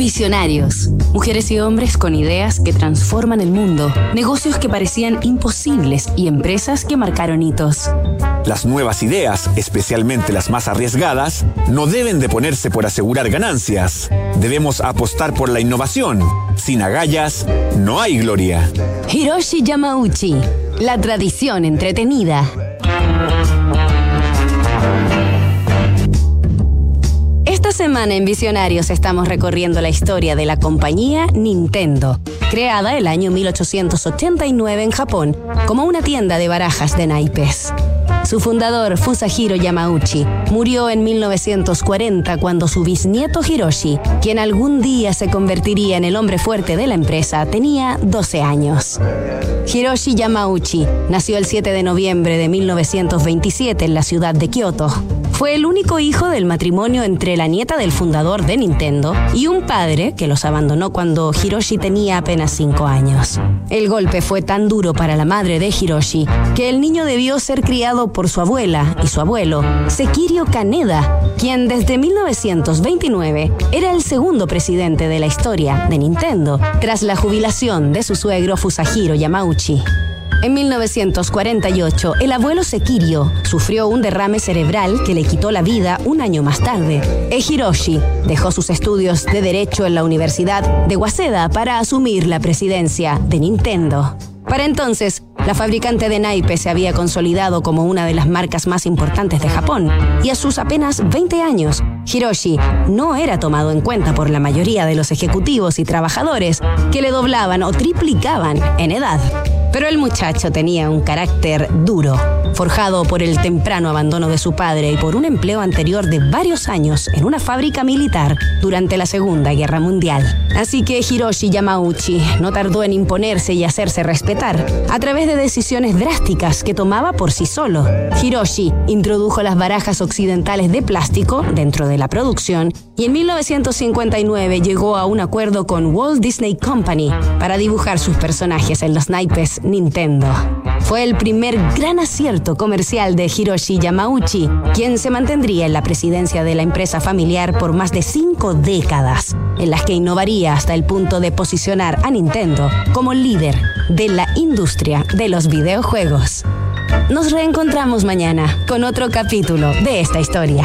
Visionarios. Mujeres y hombres con ideas que transforman el mundo, negocios que parecían imposibles y empresas que marcaron hitos. Las nuevas ideas, especialmente las más arriesgadas, no deben de ponerse por asegurar ganancias. Debemos apostar por la innovación. Sin agallas, no hay gloria. Hiroshi Yamauchi, la tradición entretenida. Esta semana en Visionarios estamos recorriendo la historia de la compañía Nintendo, creada el año 1889 en Japón como una tienda de barajas de naipes. Su fundador, Fusahiro Yamauchi, murió en 1940 cuando su bisnieto Hiroshi, quien algún día se convertiría en el hombre fuerte de la empresa, tenía 12 años. Hiroshi Yamauchi nació el 7 de noviembre de 1927 en la ciudad de Kioto. Fue el único hijo del matrimonio entre la nieta del fundador de Nintendo y un padre que los abandonó cuando Hiroshi tenía apenas 5 años. El golpe fue tan duro para la madre de Hiroshi que el niño debió ser criado por su abuela y su abuelo, Sekirio Kaneda, quien desde 1929 era el segundo presidente de la historia de Nintendo, tras la jubilación de su suegro Fusahiro Yamauchi. En 1948, el abuelo Sekirio sufrió un derrame cerebral que le quitó la vida un año más tarde. E Hiroshi dejó sus estudios de Derecho en la Universidad de Waseda para asumir la presidencia de Nintendo. Para entonces, la fabricante de naipes se había consolidado como una de las marcas más importantes de Japón, y a sus apenas 20 años, Hiroshi no era tomado en cuenta por la mayoría de los ejecutivos y trabajadores que le doblaban o triplicaban en edad. Pero el muchacho tenía un carácter duro, forjado por el temprano abandono de su padre y por un empleo anterior de varios años en una fábrica militar durante la Segunda Guerra Mundial. Así que Hiroshi Yamauchi no tardó en imponerse y hacerse respetar a través de decisiones drásticas que tomaba por sí solo. Hiroshi introdujo las barajas occidentales de plástico dentro de la producción y en 1959 llegó a un acuerdo con Walt Disney Company para dibujar sus personajes en los naipes Nintendo. Fue el primer gran acierto comercial de Hiroshi Yamauchi, quien se mantendría en la presidencia de la empresa familiar por más de cinco décadas, en las que innovaría hasta el punto de posicionar a Nintendo como líder de la industria de los videojuegos. Nos reencontramos mañana con otro capítulo de esta historia